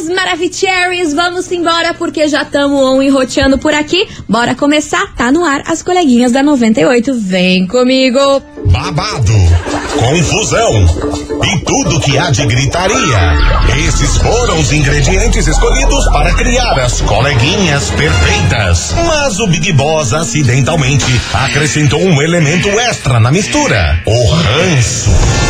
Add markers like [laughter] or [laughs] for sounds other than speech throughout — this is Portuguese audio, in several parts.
queridos Maravicheries, vamos embora porque já estamos on enroteando por aqui. Bora começar, tá no ar as coleguinhas da 98. Vem comigo. Babado, confusão e tudo que há de gritaria. Esses foram os ingredientes escolhidos para criar as coleguinhas perfeitas. Mas o Big Boss acidentalmente acrescentou um elemento extra na mistura: o ranço.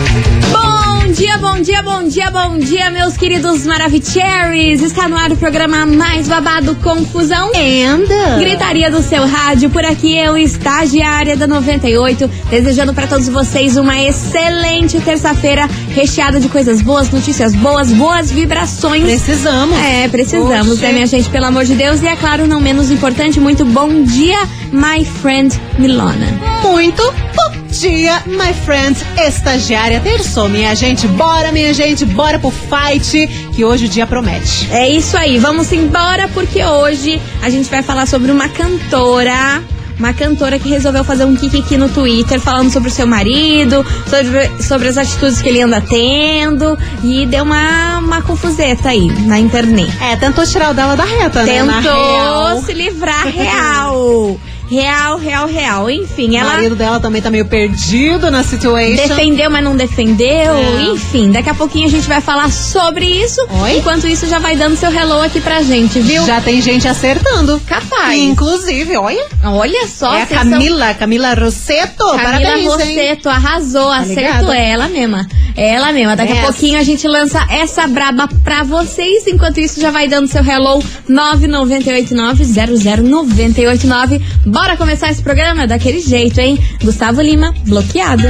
Bom dia, bom dia, bom dia, bom dia, meus queridos Maravicheries. Está no ar o programa mais babado Confusão. Anda. Gritaria do seu rádio, por aqui eu, estagiária da 98, desejando para todos vocês uma excelente terça-feira, recheada de coisas boas, notícias boas, boas vibrações. Precisamos. É, precisamos, Oxe. né, minha gente, pelo amor de Deus. E é claro, não menos importante, muito bom dia, my friend Milona. Muito bom dia, my friend estagiária. Terçou, minha gente. Bora, minha gente, bora pro fight, que hoje o dia promete. É isso aí, vamos embora porque hoje a gente vai falar sobre uma cantora. Uma cantora que resolveu fazer um kikiki no Twitter falando sobre o seu marido, sobre, sobre as atitudes que ele anda tendo. E deu uma, uma confuseta aí na internet. É, tentou tirar o dela da reta, né? Tentou real. se livrar [laughs] real. Real, real, real. Enfim, O ela marido dela também tá meio perdido na situation. defendeu, mas não defendeu. É. Enfim, daqui a pouquinho a gente vai falar sobre isso. Oi? Enquanto isso, já vai dando seu hello aqui pra gente, viu? Já tem gente acertando. Capaz. Inclusive, olha. Olha só, é a vocês são- Camila, Camila Rosseto. Camila Parabéns, hein? Rosseto arrasou, acertou ligado? ela mesma. Ela mesma. Daqui a Yes. pouquinho a gente lança essa braba pra vocês. Enquanto isso, já vai dando seu hello 998900989. Bora começar esse programa daquele jeito, hein? Gustavo Lima, bloqueado.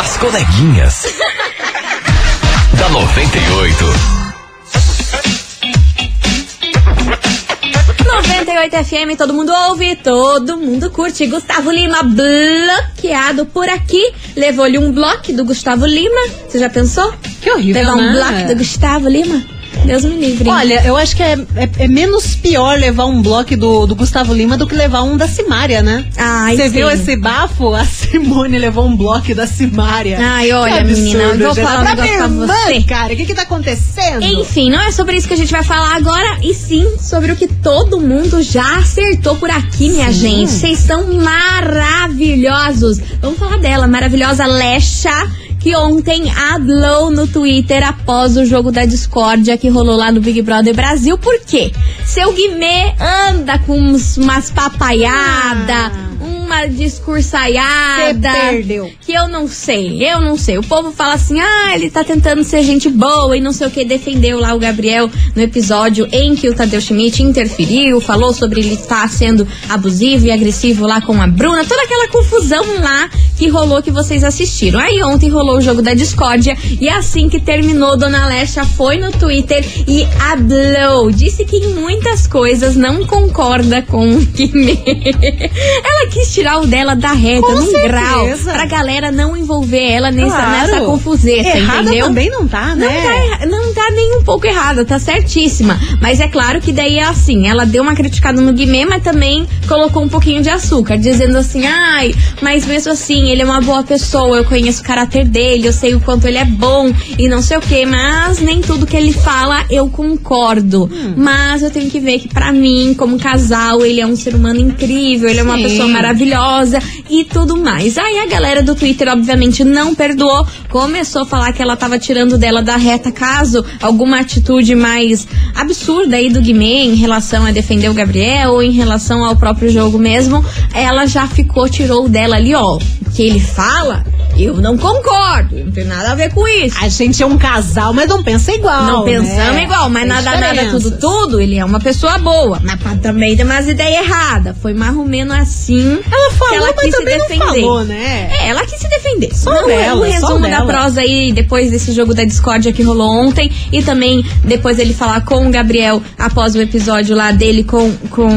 As coleguinhas. [laughs] da 98. 98 FM, todo mundo ouve, todo mundo curte. Gustavo Lima bloqueado por aqui. Levou-lhe um bloco do Gustavo Lima. Você já pensou? Que horrível, Levar um né? bloco do Gustavo Lima? Deus me livre. hein? Olha, eu acho que é, é- é menos pior levar um bloco do, do Gustavo Lima do que levar um da Simária, né? Ai, Você sim. viu esse bafo? A Simone levou um bloco da Simária. Ai, olha, absurdo, menina, eu vou falar um negócio pra irmã, você. Cara, o que que tá acontecendo? Enfim, não é sobre isso que a gente vai falar agora, e sim sobre o que todo mundo já acertou por aqui, minha gente. Vocês são maravilhosos. Vamos falar dela, maravilhosa Lecha. Que ontem hablou no Twitter após o jogo da discórdia que rolou lá no Big Brother Brasil. Por quê? Seu Guimê anda com umas papaiadas, uma discursaiada. Cê perdeu. Que eu não sei, eu não sei. O povo fala assim, ah, ele tá tentando ser gente boa e não sei o que. Defendeu lá o Gabriel no episódio em que o Tadeu Schmidt interferiu, falou sobre ele estar sendo abusivo e agressivo lá com a Bruna. Toda aquela confusão lá que rolou que vocês assistiram. Aí ontem rolou o jogo da discórdia e assim que terminou, Dona Lesha foi no Twitter e hablou. Disse que em muitas coisas não concorda com o Guimê. [laughs] Ela quis tirar o dela da reta, Com num certeza. grau, pra galera não envolver ela nessa, Claro. nessa confuseta, Errada entendeu? também não tá, Não né? tá, erra- não tá nem um pouco errada, tá certíssima. Mas é claro que daí é assim, ela deu uma criticada no Guimê, mas também colocou um pouquinho de açúcar, dizendo assim, ai, mas mesmo assim, ele é uma boa pessoa, eu conheço o caráter dele, eu sei o quanto ele é bom e não sei o que, mas nem tudo que ele fala eu concordo. Hum. Mas eu tenho que ver que pra mim, como casal, ele é um ser humano incrível, ele é uma Sim. pessoa maravilhosa maravilhosa e tudo mais. Aí a galera do Twitter, obviamente, não perdoou, começou a falar que ela tava tirando dela da reta caso alguma atitude mais absurda aí do Guimê em relação a defender o Gabriel ou em relação ao próprio jogo mesmo, ela já ficou, tirou dela ali, ó. O que ele fala, eu não concordo, não tem nada a ver com isso. A gente é um casal, mas não pensa igual. Não pensamos né? igual, mas Tem nada, nada, tudo, tudo. Ele é uma pessoa boa. Mas também tem umas ideias erradas. Foi mais ou menos assim. Ela falou, que ela mas quis se também não defender. falou, né? É, ela quis se defender. Só Não, dela, o só resumo da dela. prosa aí, depois desse jogo da discórdia que rolou ontem. E também depois ele falar com o Gabriel após o episódio lá dele com, com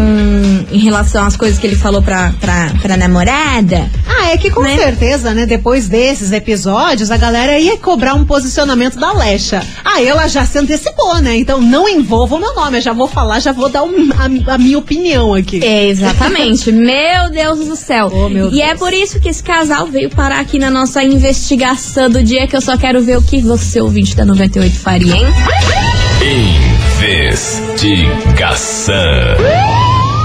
em relação às coisas que ele falou pra, pra, pra namorada. Ah, é que com Né? certeza, né, depois desses episódios, a galera ia cobrar um posicionamento da Lecha. Ah, ela já se antecipou, né? Então não envolva o meu nome, eu já vou falar, já vou dar um- a, a minha opinião aqui. É, exatamente. [laughs] meu Deus do céu. Oh, meu e é por isso que esse casal veio parar aqui na nossa investigação do dia, que eu só quero ver o que você, ouvinte da 98, faria, hein? Investigação.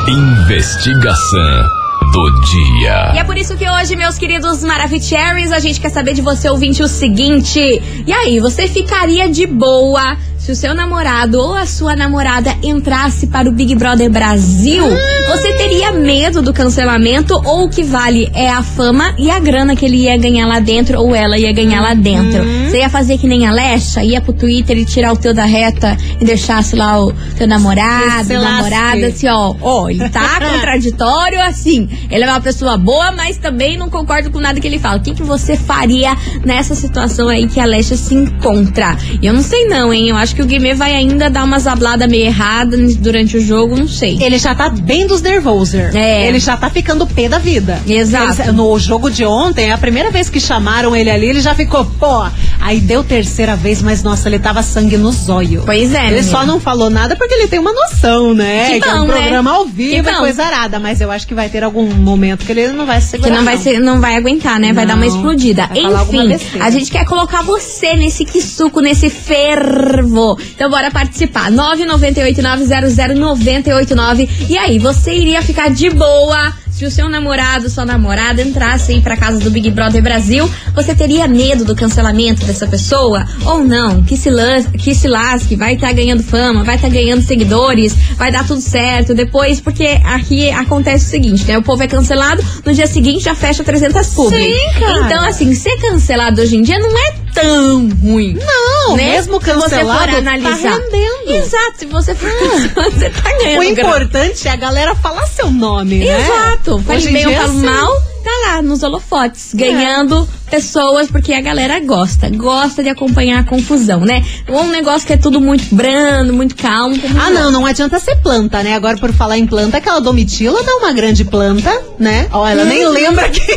Investigação do dia. E é por isso que hoje, meus queridos Maravicheries, a gente quer saber de você, ouvinte, o seguinte. E aí, você ficaria de boa se o seu namorado ou a sua namorada entrasse para o Big Brother Brasil? Você teria medo do cancelamento ou o que vale é a fama e a grana que ele ia ganhar lá dentro ou ela ia ganhar lá dentro? Você ia fazer que nem a Lecha? Ia pro Twitter e tirar o teu da reta e deixasse lá o teu namorado, Se namorada, assim, ó, ó, ele tá [laughs] contraditório assim. Ele é uma pessoa boa, mas também não concordo com nada que ele fala. O que, que você faria nessa situação aí que a Alexa se encontra? E eu não sei não, hein? Eu acho que o Guimê vai ainda dar umas habladas meio erradas durante o jogo, não sei. Ele já tá bem dos nervoser. É. Ele já tá ficando pé da vida. Exato. Ele- no jogo de ontem, é a primeira vez que chamaram ele ali, ele já ficou, pô. Aí deu terceira vez, mas nossa, ele tava sangue no zóio. Pois é, Ele menina. só não falou nada porque ele tem uma noção, né? Que é bom, um né? programa ao Que vivo bom. coisa arada. Mas eu acho que vai ter algum momento que ele não vai se Que não vai, ser, não vai aguentar, né? Vai Não, dar uma explodida. vai Enfim, a gente quer colocar você nesse quisuco, nesse fervo. Então bora participar. 998-900-989. E aí, você iria ficar de boa se o seu namorado, sua namorada entrasse aí pra casa do Big Brother Brasil? Você teria medo do cancelamento dessa pessoa? Ou não? Que se, lan- que se lasque, vai estar ganhando fama, vai estar ganhando seguidores, vai dar tudo certo depois, porque aqui acontece o seguinte, né? O povo é cancelado, no dia seguinte já fecha 300 publi. Sim, cara. Então, assim, ser cancelado hoje em dia não é tão ruim. Não, né? mesmo Se você for cancelado, tá analisar. rendendo. Exato, se você for [laughs] cancelado, você tá ganhando O importante é a galera falar seu nome, né? Exato. Fale Hoje em bem ou falo assim, mal, tá lá nos holofotes, ganhando pessoas, porque a galera gosta, gosta de acompanhar a confusão, né? Ou um negócio que é tudo muito brando, muito calmo. Ah, não, não adianta ser planta, né? Agora, por falar em planta, aquela domitila não é uma grande planta, né? Ó, ela nem lembra que. [laughs]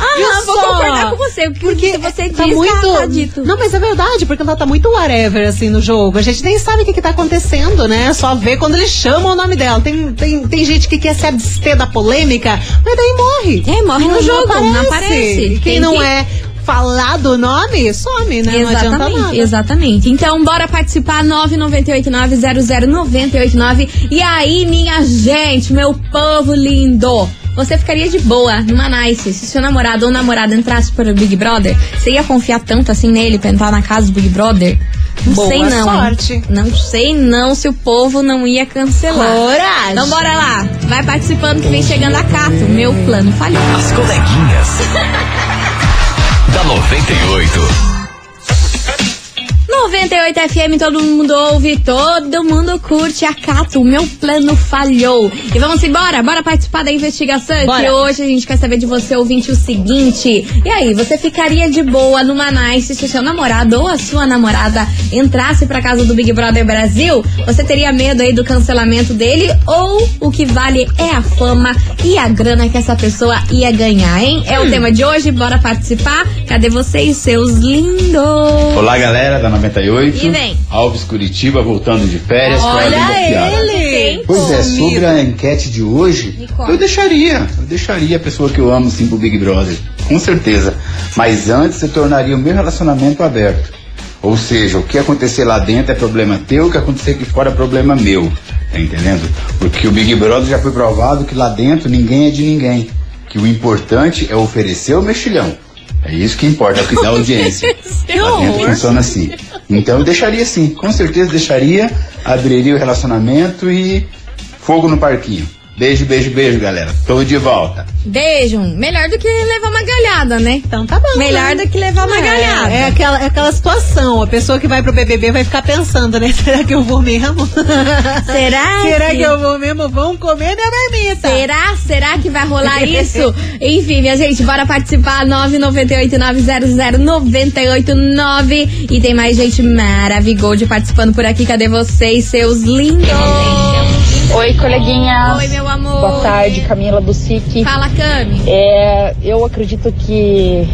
Ah, Viu não, vou concordar com você. O que Porque você tá diz, muito. tá, tá dito. Não, mas é verdade, porque ela tá muito whatever, assim, no jogo. A gente nem sabe o que, que tá acontecendo, né? Só vê quando eles chamam o nome dela. Tem, tem, tem gente que quer se abster da polêmica, mas daí morre. É, morre no jogo, não aparece. E quem Tem não que- é falado o nome, some, né? Não adianta Exatamente, nada. exatamente. Então, bora participar 998900989. E aí, minha gente, meu povo lindo, você ficaria de boa numa nice se seu namorado ou namorada entrasse para o Big Brother? Você ia confiar tanto assim nele pra entrar na casa do Big Brother? Não Boa sei não. sorte. Não sei não se o povo não ia cancelar. Coragem. Então bora lá. Vai participando que vem chegando a Cato. Meu plano falhou. As coleguinhas. [laughs] da 98. 98 FM, todo mundo ouve, todo mundo curte a Cato. O meu plano falhou. E vamos embora, bora participar da investigação. Bora. Que hoje a gente quer saber de você, ouvinte, o seguinte. E aí, você ficaria de boa numa nice se o seu namorado ou a sua namorada entrasse pra casa do Big Brother Brasil? Você teria medo aí do cancelamento dele? Ou o que vale é a fama e a grana que essa pessoa ia ganhar, hein? É o Hum. tema de hoje, bora participar. Cadê vocês, seus lindos? Olá, galera da 98. E vem. Alves Curitiba voltando de férias. Olha ele! Pois é, sobre a enquete de hoje, eu deixaria. Eu deixaria a pessoa que eu amo sim pro Big Brother. Com certeza. Mas antes eu tornaria o meu relacionamento aberto. Ou seja, o que acontecer lá dentro é problema teu, o que acontecer aqui fora é problema meu. Tá entendendo? Porque o Big Brother já foi provado que lá dentro ninguém é de ninguém. Que o importante é oferecer o mexilhão. É isso que importa, é o que dá [laughs] audiência. Lá dentro funciona assim. Então eu deixaria sim, com certeza deixaria, abriria o relacionamento e fogo no parquinho. Beijo, beijo, beijo, galera. Tô de volta. Beijo. Melhor do que levar uma galhada, né? Então tá bom. Melhor né? do que levar uma É, galhada. É aquela, é aquela situação. A pessoa que vai pro BBB vai ficar pensando, né? [laughs] Será que eu vou mesmo? Será? [laughs] Será que eu vou mesmo? Vão comer minha marmita. Será? Será que vai rolar isso? [laughs] Enfim, minha gente, bora participar. 998-900-989. E tem mais gente maravilhosa participando por aqui. Cadê vocês, seus lindos? Oi, coleguinhas. Oi, meu amor. Boa tarde, Camila do SIC. Fala, Cami. É, eu acredito que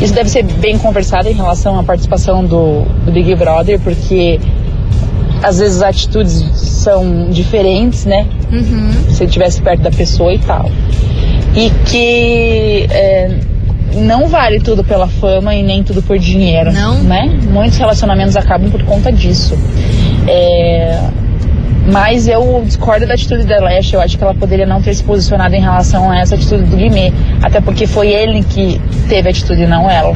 isso deve ser bem conversado em relação à participação do, do Big Brother, porque às vezes as atitudes são diferentes, né? Uhum. Se ele estivesse perto da pessoa e tal. E que é, não vale tudo pela fama e nem tudo por dinheiro. Não? Né? Muitos relacionamentos acabam por conta disso. É, mas eu discordo da atitude da Leste. Eu acho que ela poderia não ter se posicionado em relação a essa atitude do Guimê. Até porque foi ele que teve a atitude, não ela.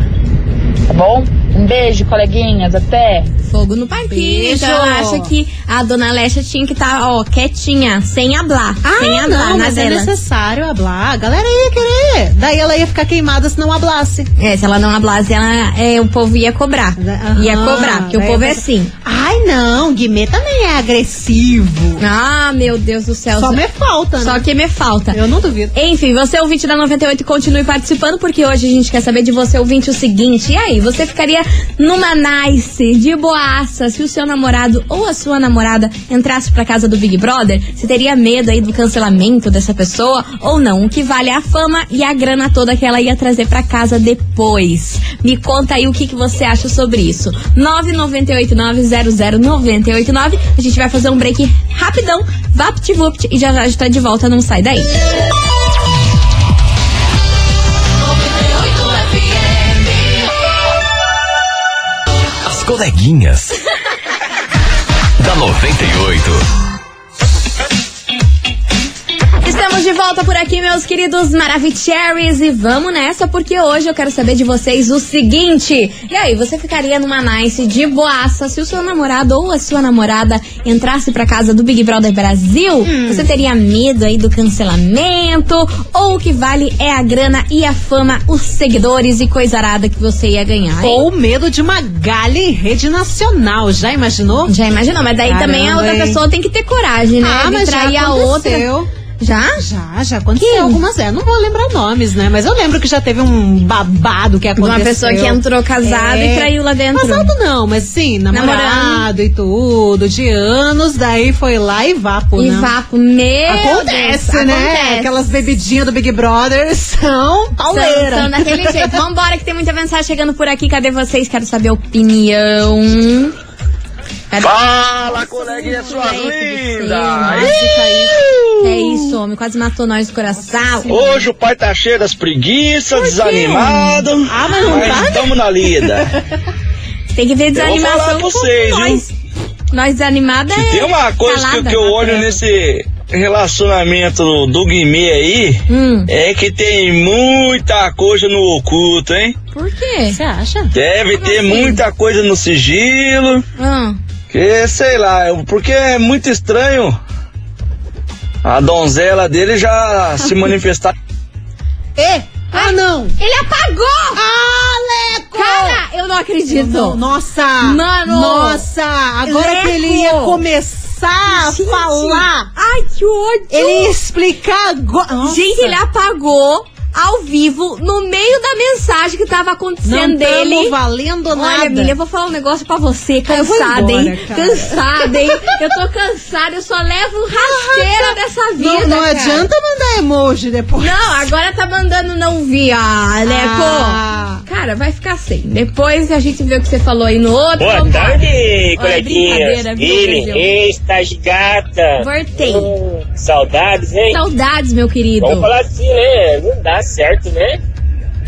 Tá bom? Um beijo, coleguinhas. Até. Fogo no parquinho. Então ela acha que a dona Lesha tinha que estar, ó, quietinha, sem hablar. sem Ah, hablar não, mas é dela. necessário hablar. A galera ia querer. Daí ela ia ficar queimada se não hablasse. É, se ela não hablasse, ela, é, o povo ia cobrar. Aham, ia cobrar, porque o povo é assim. Ai, não, Guimê também é agressivo. Ah, meu Deus do céu. Só me falta, né? Só que me falta. Eu não duvido. Enfim, você ouvinte da 98, continue participando, porque hoje a gente quer saber de você ouvinte o seguinte. E aí, você ficaria numa nice, de boaça, se o seu namorado ou a sua namorada entrasse pra casa do Big Brother? Você teria medo aí do cancelamento dessa pessoa ou não? O que vale é a fama e a grana toda que ela ia trazer pra casa depois. Me conta aí o que, que você acha sobre isso. 998900989. A gente vai fazer um break rapidão, vapt-vupt, e já já a tá de volta, não sai daí. As coleguinhas. [laughs] da 98. Estamos de volta por aqui, meus queridos Maravicheries, e vamos nessa, porque hoje eu quero saber de vocês o seguinte. E aí, você ficaria numa nice de boaça se o seu namorado ou a sua namorada entrasse pra casa do Big Brother Brasil? Você teria medo aí do cancelamento? Ou o que vale é a grana e a fama, os seguidores e coisa arada que você ia ganhar? hein? Ou medo de uma galha em rede nacional. Já imaginou? Já imaginou, mas daí também a Caramba, outra hein? pessoa tem que ter coragem, né? Ah, de mas já trair a outra. Já? Já, já aconteceu Que? algumas vezes. Não vou lembrar nomes, né? Mas eu lembro que já teve um babado que aconteceu. uma pessoa que entrou casada É. e traiu lá dentro. Casado não, mas sim, namorado Namorando. e tudo, de anos, daí foi lá e vapo, E né? vapo, meu Acontece, Deus, né? acontece. Aquelas bebidinhas do Big Brother [laughs] são São, pauleira. são daquele jeito. [laughs] Vambora que tem muita mensagem chegando por aqui. Cadê vocês? Quero saber a opinião. Cadê? Fala, coleguinha suas céu, lindas! nossa, É isso, homem. Quase matou nós do coração. Hoje o pai tá cheio das preguiças, desanimado. Ah, mas não tá, né? estamos na lida. [laughs] Tem que ver Eu vou desanimação falar pra com vocês, nós. Nós desanimada Se é tem uma coisa que, calada, que eu olho nesse relacionamento do, Guimê aí, Hum, é que tem muita coisa no oculto, hein? por quê? Você acha? Deve Como ter assim? muita coisa no sigilo. Ah, Que sei lá, eu- porque é muito estranho a donzela dele já [laughs] se manifestar. E? Ah, não! ele apagou! Ah, Leco! Cara, eu não acredito. Não, nossa! Mano! Nossa! Agora Leco! que ele ia começar a falar, Ai, que ódio! ele ia explicar agora. Gente, ele apagou ao vivo no meio da mensagem que tava acontecendo não dele. tamo valendo nada. Olha, Milha, eu vou falar um negócio pra você, Ah, vou cansada, embora, hein? cara. Cansada, hein? Eu tô cansada, eu só levo rasteira dessa vida. Não, não adianta mandar emoji depois. Não, agora tá mandando não vi, ah, Leco. Cara, vai ficar sem. Depois a gente vê o que você falou aí no outro. Boa vambora. tarde, Olha, coleguinhas. viu, Ele, Brasil? eita, gigata. Voltei. Hum, saudades, hein? Saudades, meu querido. Vamos falar assim, né? Não dá certo, né?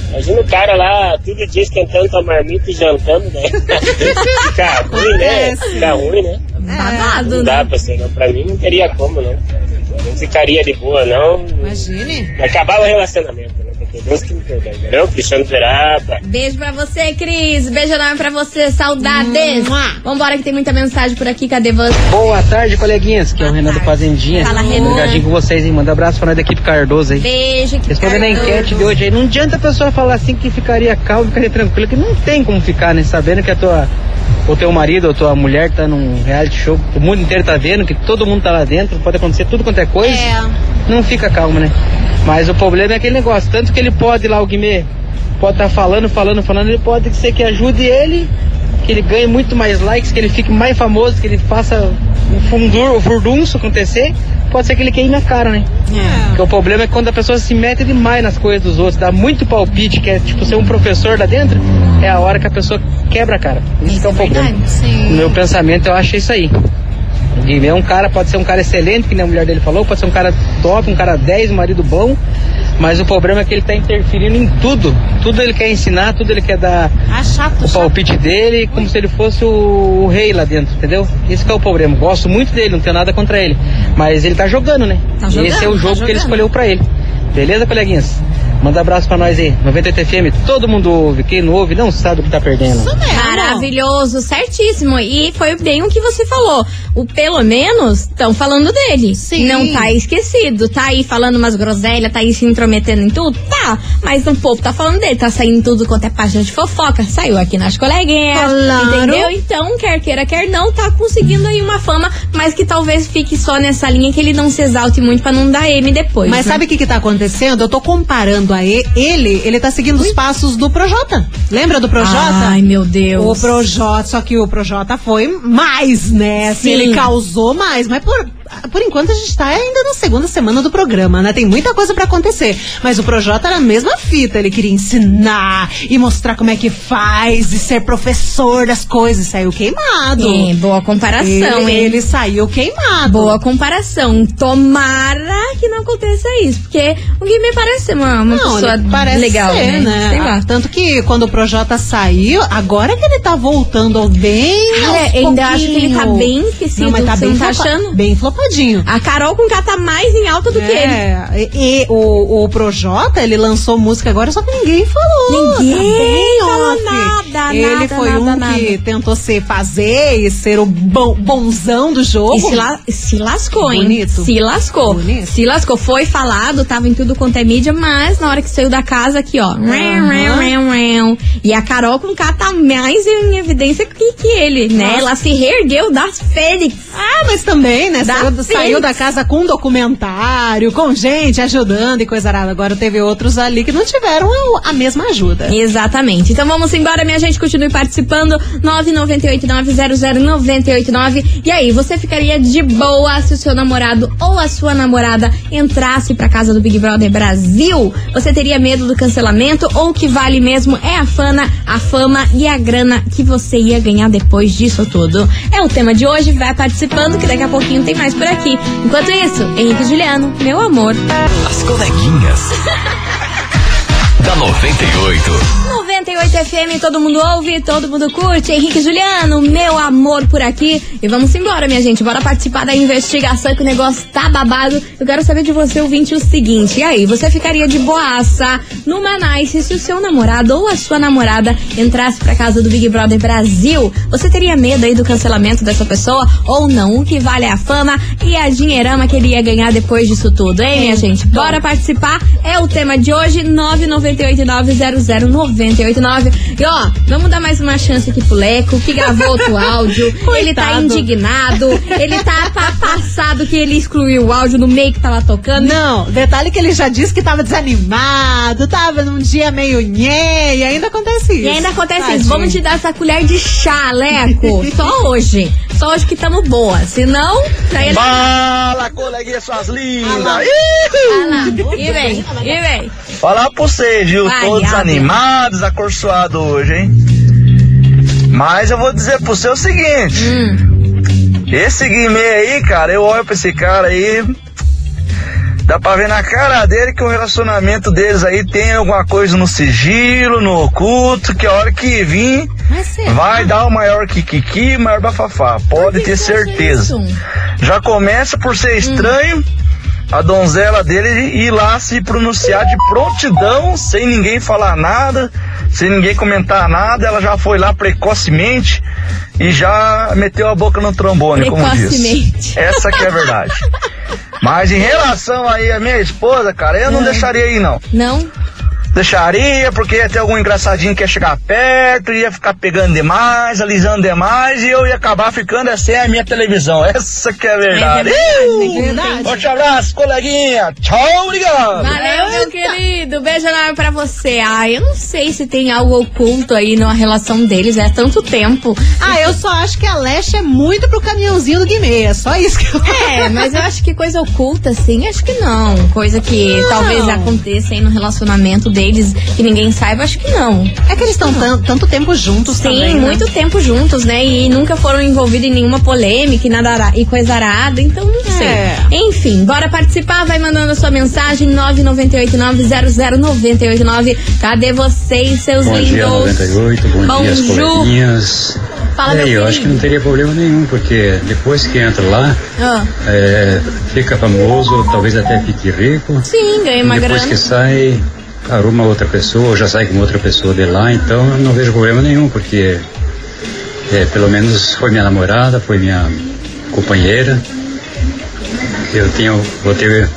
Imagina o cara lá, todo dia esquentando tua marmita e jantando, né? [laughs] Fica ruim, né? Fica ruim, né? Babado, Não né? dá, parceiro. Pra mim não teria como, não. Não ficaria de boa, não. Imagine. Acabava o relacionamento, entendeu? Cristiano Verapa. Beijo pra você, Cris. Beijo enorme pra você. Saudades. Mua. Vambora que tem muita mensagem por aqui. Cadê você? Boa tarde, coleguinhas. Que é o Renan do. Fazendinha. Fala, Renan. Ligadinho com vocês, hein? Manda um abraço pra nós da equipe Cardoso aí. Beijo. que Respondendo a enquete de hoje aí, não adianta a pessoa falar assim que ficaria calmo, ficaria tranquilo, que não tem como ficar, né? Sabendo que a tua, o teu marido ou tua mulher tá num reality show, o mundo inteiro tá vendo, que todo mundo tá lá dentro, pode acontecer tudo quanto é coisa, É. não fica calmo, né? Mas o problema é aquele negócio, tanto que ele pode lá, o Guimê, pode estar falando, falando, falando, ele pode ser que ajude ele, que ele ganhe muito mais likes, que ele fique mais famoso, que ele faça o, fundur, o furdunço acontecer, pode ser que ele queime a cara, né? Porque o problema é quando a pessoa se mete demais nas coisas dos outros, dá muito palpite, que é tipo ser um professor lá dentro, é a hora que a pessoa quebra a cara. Isso, que é o problema. No meu pensamento, eu acho isso aí. O Guimê é um cara, pode ser um cara excelente, que nem a mulher dele falou, pode ser um cara top, um cara 10, um marido bom, mas o problema é que ele tá interferindo em tudo. Tudo ele quer ensinar, tudo ele quer dar Ah, chato, o chato. palpite dele como se ele fosse o, o rei lá dentro, entendeu? Esse que é o problema. Gosto muito dele, não tenho nada contra ele. Mas ele tá jogando, né? Tá jogando, Esse é o tá jogo que ele escolheu pra ele. Beleza, coleguinhas? Manda abraço pra nós aí. 98 FM, todo mundo ouve. Quem não ouve não sabe o que tá perdendo. Maravilhoso, certíssimo. E foi bem o que você falou. O pelo menos estão falando dele. Sim. Não tá esquecido. Tá aí falando umas groselhas, tá aí se intrometendo em tudo? Tá. Mas o povo tá falando dele. Tá saindo tudo quanto é página de fofoca. Saiu aqui nas coleguinhas. Claro. Entendeu? Então, quer queira, quer não, tá conseguindo aí uma fama, mas que talvez fique só nessa linha que ele não se exalte muito pra não dar M depois. Mas né? sabe o que que tá acontecendo? Eu tô comparando a e- ele, ele tá seguindo os passos do Projota. Lembra do Projota? Ai, meu Deus. O Projota, só que o Projota foi mais, né? Assim, Sim. ele causou mais, mas por, por enquanto a gente tá ainda na segunda semana do programa, né? Tem muita coisa pra acontecer. Mas o Projota era a mesma fita, ele queria ensinar e mostrar como é que faz e ser professor das coisas. Saiu queimado. É, boa comparação, ele, hein? ele saiu queimado. Boa comparação. Tomara que não aconteça isso, porque o Gui me parece uma, uma Não, pessoa parece legal, ser, né? Sei lá. Tanto que quando o Projota saiu, agora que ele tá voltando ao bem. Ah, é, ainda acho que ele tá bem esquecido, Não, mas tá bem não tá achando? Bem A Carol com K tá mais em alta do que ele. É, e, e o, o Projota, ele lançou música agora, só que ninguém falou. Ninguém Tá falou nada, Ele nada, foi nada, um nada. que tentou ser fazer e ser o bom, bonzão do jogo. E se, la- se lascou, hein? Bonito. Se lascou. Bonito. Se lascou. Foi falado, tava em tudo quanto é mídia, mas na hora que saiu da casa aqui, ó. E a Carol com K tá mais em evidência que, que ele, né? Nossa. Ela se reergueu das fênix. Ah, mas também, né? Da Saiu, Fênix. saiu da casa com um documentário, com gente ajudando e coisa arada. Agora teve outros ali que não tiveram a, mesma ajuda. Exatamente. Então vamos embora, minha gente. Continue participando. 998900989. E aí, você ficaria de boa se o seu namorado ou a sua namorada entrasse pra casa do Big Brother Brasil? Você teria medo do cancelamento ou o que vale mesmo é a fama, a fama e a grana que você ia ganhar depois disso tudo? É o tema de hoje. Vai participando que daqui a pouquinho tem mais por aqui. Enquanto isso, Henrique Juliano, meu amor. As coleguinhas. [laughs] da 98. 98 FM, todo mundo ouve, todo mundo curte. Henrique Juliano, meu amor por aqui. E vamos embora, minha gente. Bora participar da investigação que o negócio tá babado. Eu quero saber de você, ouvinte, o seguinte. E aí, você ficaria de boaça numa nice se o seu namorado ou a sua namorada entrasse pra casa do Big Brother Brasil? Você teria medo aí do cancelamento dessa pessoa ou não? O que vale é a fama e a dinheirama que ele ia ganhar depois disso tudo, hein, minha gente? Bora participar. É o tema de hoje, 998900989. E ó, vamos dar mais uma chance aqui pro Leco, que gravou outro [laughs] áudio. ele tá indignado, ele tá [laughs] pa- passado que ele excluiu o áudio no meio que tava tocando. Não, detalhe que ele já disse que tava desanimado, tava num dia meio nhé, e ainda acontece isso. E ainda acontece Tadinho. isso. Vamos te dar essa colher de chá, Leco. Só hoje. Só hoje que tamo boa. Senão, ia Fala, coleguinha, suas lindas! Ah lá. E vem, e vem. Falar pra vocês, viu? Vai, Tô abre. desanimado, desacorçoado hoje, hein? Mas eu vou dizer pro você o seguinte: Hum. esse Guimê aí, cara, eu olho pra esse cara aí. Dá pra ver na cara dele que o relacionamento deles aí tem alguma coisa no sigilo, no oculto, que a hora que vir vai dar o maior kikiki, maior bafafá. Pode ter acha certeza. Já começa por ser estranho a donzela dele ir lá se pronunciar de prontidão, sem ninguém falar nada, sem ninguém comentar nada. Ela já foi lá precocemente e já meteu a boca no trombone, como diz. Precocemente. Essa que é a verdade. [laughs] Mas em relação aí à minha esposa, cara, eu não deixaria aí não. Não? Deixaria, porque ia ter algum engraçadinho que ia chegar perto, ia ficar pegando demais, alisando demais, e eu ia acabar ficando assim a minha televisão. Essa que é a verdade. É verdade. Forte abraço, coleguinha. Tchau, obrigado. Valeu, meu querido. Beijo enorme pra você. Ah, eu não sei se tem algo oculto aí na relação deles. É tanto tempo. Ah, eu só acho que a Leste é muito pro caminhãozinho do Guimê. É só isso que eu É, [laughs] mas eu acho que coisa oculta, assim, acho que não. Coisa que Não. talvez aconteça aí no relacionamento deles, que ninguém saiba, acho que não. É que eles estão tan- tanto tempo juntos Sim, também. né? muito tempo juntos, né? E nunca foram envolvidos em nenhuma polêmica e nada e coisa arada, então não sei. É. Enfim, bora participar, vai mandando a sua mensagem 998900989. Cadê vocês, seus Bom lindos? dia, 98. Bom, Bom dia, as Ju. coleguinhas. Fala, é, meu eu acho que não teria problema nenhum, porque depois que entra lá, Ah, é, fica famoso, talvez até fique rico. sim, ganhei E uma depois grana. que sai, arruma outra pessoa, ou já sai com outra pessoa de lá, então eu não vejo problema nenhum, porque é, pelo menos foi minha namorada, foi minha companheira. Eu tenho, vou ter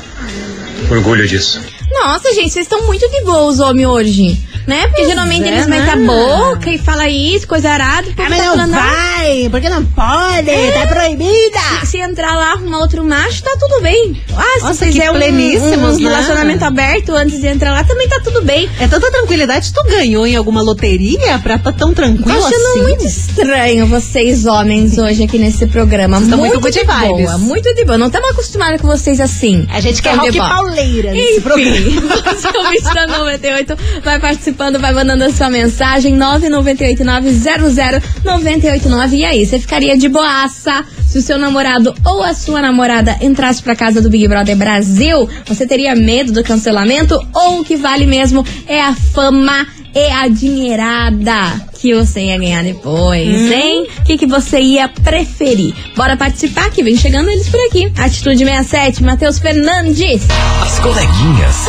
orgulho disso. Nossa, gente, vocês estão muito de boa, os homens hoje. Né? Porque geralmente é, eles né? metem a boca e fala isso, coisa arada. Ah, mas tá não falando, "Ah, vai, porque não pode, tá proibida. Se, se entrar lá, arrumar outro macho, tá tudo bem. Ah, se Nossa, fizer que um, um né? relacionamento aberto antes de entrar lá, também tá tudo bem. É tanta tranquilidade. Tu ganhou em alguma loteria pra tá tão Tô tranquilo achando assim? muito estranho vocês, homens, hoje aqui nesse programa. Estão muito, muito de vibes. boa, muito de boa. Não estamos acostumados com vocês assim. A gente quer rock pauleira nesse programa. Enfim, você ouvinte da 98, vai participando, vai mandando a sua mensagem 998900989. E aí, você ficaria de boaça se o seu namorado ou a sua namorada entrasse pra casa do Big Brother Brasil? Você teria medo do cancelamento ou o que vale mesmo é a fama e a dinheirada que você ia ganhar depois, hein? O que, que você ia preferir? Bora participar que vem chegando eles por aqui. Atitude 67, Matheus Fernandes. As coleguinhas.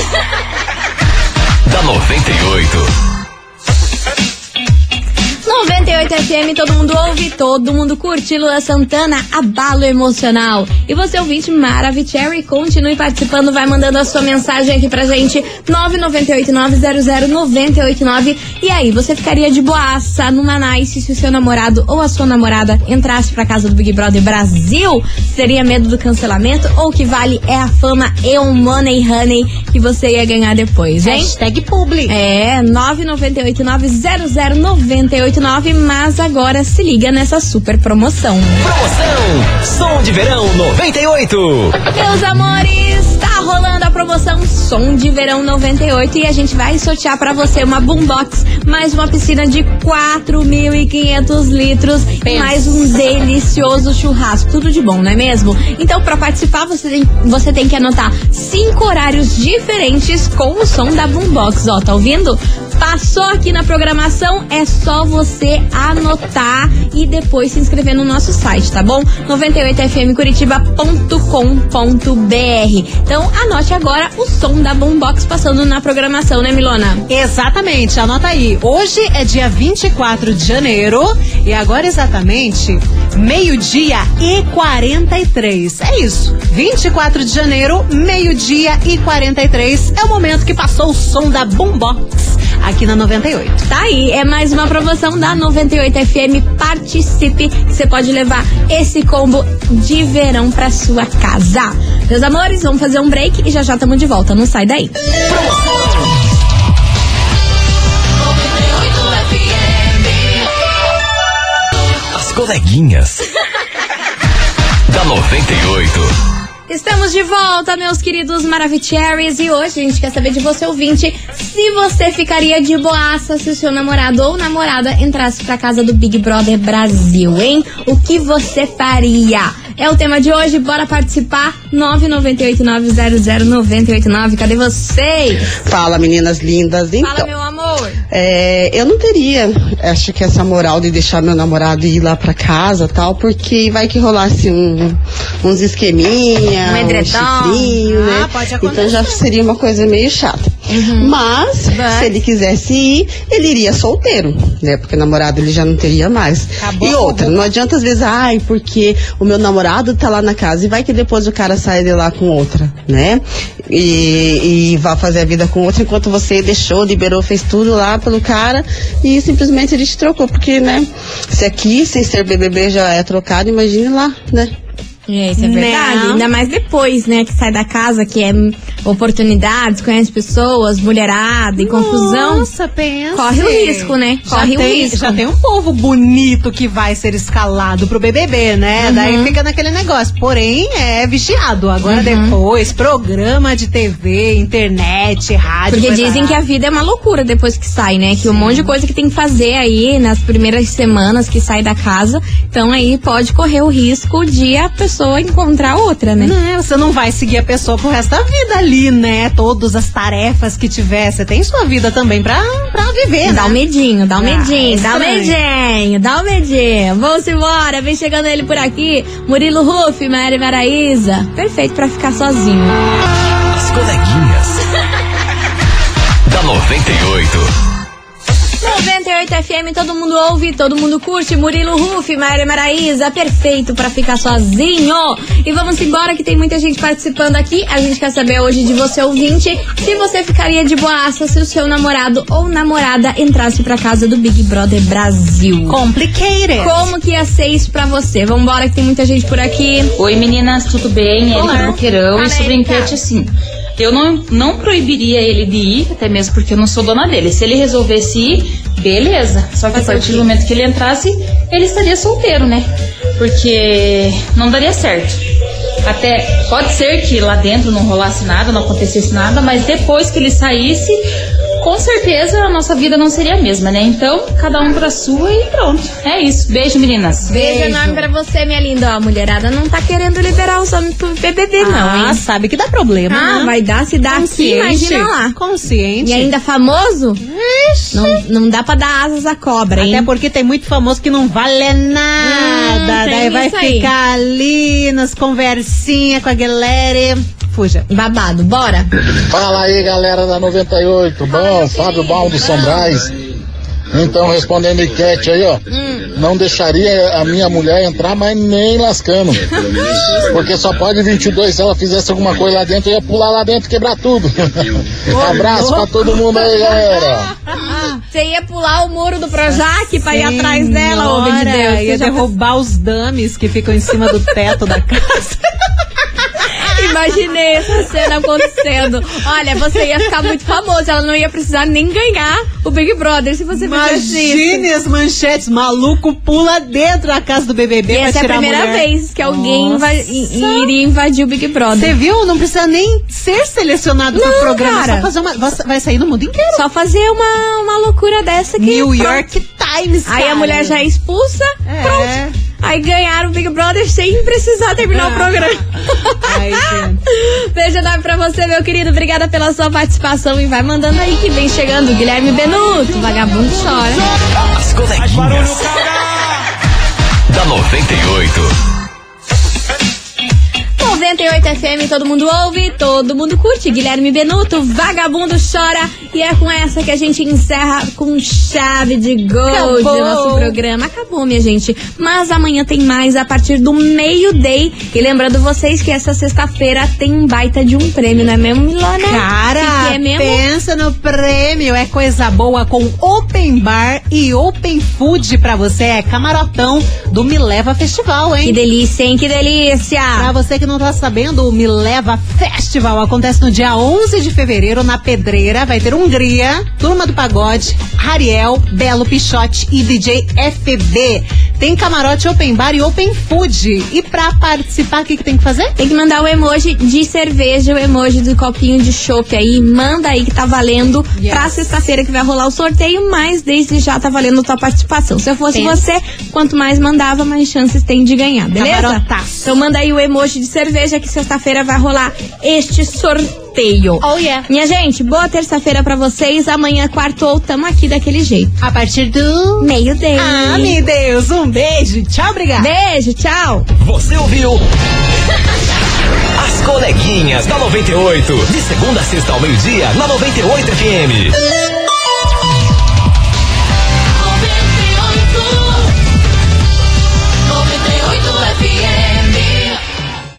[laughs] da 98. 98 FM, todo mundo ouve, todo mundo curte. Lua Santana, abalo emocional. E você, ouvinte Maravicherry, continue participando, vai mandando a sua mensagem aqui pra gente. 998900989. E aí, você ficaria de boaça numa nice se o seu namorado ou a sua namorada entrasse pra casa do Big Brother Brasil? Teria medo do cancelamento? Ou o que vale é a fama e o money honey que você ia ganhar depois, hein? Hashtag publi. É, 998900989, mas agora se liga nessa super promoção. Promoção Som de Verão 98. Meus amores, tá rolando a promoção Som de Verão 98 e a gente vai sortear pra você uma boombox, mais uma piscina de 4.500 litros e mais um delicioso churrasco. Tudo de bom, não é mesmo? Então, pra participar, você tem, você tem que anotar cinco horários diferentes com o som da boombox. Ó, tá ouvindo? Passou aqui na programação, é só você anotar e depois se inscrever no nosso site, tá bom? 98fmcuritiba.com.br. Então anote agora o som da Boombox passando na programação, né, Milona? Exatamente, anota aí. Hoje é dia 24 de janeiro e agora exatamente meio-dia e 43. É isso. 24 de janeiro, meio-dia e 43 é o momento que passou o som da Boombox aqui na 98. Tá aí, é mais uma promoção da 98 FM. Participe, você pode levar esse combo de verão pra sua casa. Meus amores, vamos fazer um break e já já estamos de volta. Não sai daí. As coleguinhas. [laughs] da 98. Estamos de volta, meus queridos Maravicheries, e hoje a gente quer saber de você, ouvinte, se você ficaria de boaça se o seu namorado ou namorada entrasse pra casa do Big Brother Brasil, hein? O que você faria? É o tema de hoje, bora participar. 998900989. Cadê vocês? Fala, meninas lindas. Então, Fala, meu amor. é, eu não teria, acho que essa moral de deixar meu namorado ir lá pra casa tal, porque vai que rolasse um, uns esqueminha, Um edredom. chifrinho, né? Ah, pode acontecer. Então já seria uma coisa meio chata. Uhum. Mas, But- se ele quisesse ir, ele iria solteiro, né? Porque namorado ele já não teria mais. Acabou e outra, o não adianta às vezes, ai, porque o meu namorado tá lá na casa e vai que depois o cara sai de lá com outra, né? e, e vá fazer a vida com outro, enquanto você deixou, liberou, fez tudo lá pelo cara e simplesmente ele te trocou, porque, né? Se aqui, sem ser BBB, já é trocado, imagine lá, né? É, isso é verdade. Não. Ainda mais depois, né, que sai da casa, que é oportunidades, conhece pessoas, mulherada e confusão. Nossa, pensa. Corre o risco, né? Já Corre o tem, risco. Já tem um povo bonito que vai ser escalado pro BBB, né? Uhum. Daí fica naquele negócio. Porém, é vigiado. Agora Uhum. depois, programa de TV, internet, rádio. Porque dizem parar. que a vida é uma loucura depois que sai, né? Que um monte de coisa que tem que fazer aí nas primeiras semanas que sai da casa. Então aí pode correr o risco de a pessoa encontrar outra, né? Né, você não vai seguir a pessoa pro resto da vida ali, né? Todas as tarefas que tiver. Você tem sua vida também pra, pra viver, Dá um né? medinho, dá um Ah, medinho, é dá um medinho, dá um medinho. Vamos embora, vem chegando ele por aqui. Murilo Ruff, Maria Maraíza. Perfeito pra ficar sozinho. As coleguinhas. [laughs] da 98. 98 FM, todo mundo ouve, todo mundo curte. Murilo Ruff, Maria Maraíza, perfeito pra ficar sozinho. E vamos embora que tem muita gente participando aqui. A gente quer saber hoje de você, ouvinte, se você ficaria de boaça se o seu namorado ou namorada entrasse pra casa do Big Brother Brasil. Complicated. Como que ia ser isso pra você? Vambora que tem muita gente por aqui. Oi meninas, tudo bem? Olá. Erika Boqueirão. E sobre a enquete, assim, eu não, não proibiria ele de ir, até mesmo porque eu não sou dona dele. Se ele resolvesse ir, beleza. Só que a partir do momento que ele entrasse, ele estaria solteiro, né? Porque não daria certo. Até pode ser que lá dentro não rolasse nada, não acontecesse nada, mas depois que ele saísse, com certeza a nossa vida não seria a mesma, né? Então, cada um pra sua e pronto. É isso. Beijo, meninas. Beijo enorme pra você, minha linda. Ó, a mulherada não tá querendo liberar os homens pro BBB, não, Ah, hein? sabe que dá problema, Ah, né? vai dar, se dá aqui, Consciente. imagina lá. Consciente. E ainda famoso? Não, não dá pra dar asas à cobra, hein? Até porque tem muito famoso que não vale nada. Hum, Daí vai isso aí. ficar ali nas conversinhas com a galera. Fuja. Babado, bora? Fala aí, galera da 98. Bom, Fábio Baum do São Brás. Então, respondendo a enquete aí, ó. Não deixaria a minha mulher entrar, mas nem lascando. Porque só pode 22. Se ela fizesse alguma coisa lá dentro, eu ia pular lá dentro e quebrar tudo. Abraço pra todo mundo aí, galera. Você ia pular o muro do Projac pra ir atrás dela, homem de Deus. Ia Você já derrubar os dames que ficam em cima do teto da casa. Imaginei essa cena acontecendo. Olha, você ia ficar muito famoso. Ela não ia precisar nem ganhar o Big Brother se você fizesse. Imagine as manchetes, maluco pula dentro da casa do BBB E essa é a primeira mulher. vez que alguém inva- iria invadir o Big Brother. Você viu? Não precisa nem ser selecionado pro Não, programa. cara. Só fazer uma, vai- vai sair no mundo inteiro. Só fazer uma, uma loucura dessa que. New pronto. York Times. Aí cara. a mulher já é expulsa, É. pronto. Aí ganharam o Big Brother sem precisar terminar o programa. Ai. [laughs] Beijo enorme pra você, meu querido. Obrigada pela sua participação. E vai mandando aí que vem chegando o Guilherme Benuto. Vagabundo chora. As coleguinhas. da 98. 98 FM, todo mundo ouve, todo mundo curte. Guilherme Benuto, vagabundo chora. E é com essa que a gente encerra com chave de gold Acabou. o nosso programa. Acabou, minha gente. Mas amanhã tem mais a partir do meio-day. E lembrando vocês que essa sexta-feira tem um baita de um prêmio, não é mesmo, Milona? Cara, é mesmo? pensa no prêmio. É coisa boa com Open Bar e Open Food pra você. É camarotão do Me Leva Festival, hein? Que delícia, hein? Que delícia! Pra você que não tá sabendo, o Me Leva Festival acontece no dia 11 de fevereiro na Pedreira. Vai ter Hungria, Turma do Pagode, Ariel, Belo Pichote e DJ FB. Tem camarote Open Bar e Open Food. E pra participar, o que, que tem que fazer? Tem que mandar o emoji de cerveja, o emoji do copinho de chopp aí. Manda aí que tá valendo Yes. pra sexta-feira que vai rolar o sorteio, mas desde já tá valendo tua participação. Se eu fosse Pensa. você, quanto mais mandava, mais chances tem de ganhar, beleza? Camarotaço. Então manda aí o emoji de cerveja que sexta-feira vai rolar este sorteio. Oh, yeah. Minha gente, boa terça-feira pra vocês. Amanhã, quartou, tamo aqui daquele jeito. A partir do. Meio-day. Ah, meu Deus, um beijo. Tchau, obrigada. Beijo, tchau. Você ouviu? [laughs] As coleguinhas da 98. De segunda a sexta ao meio-dia, na 98 FM.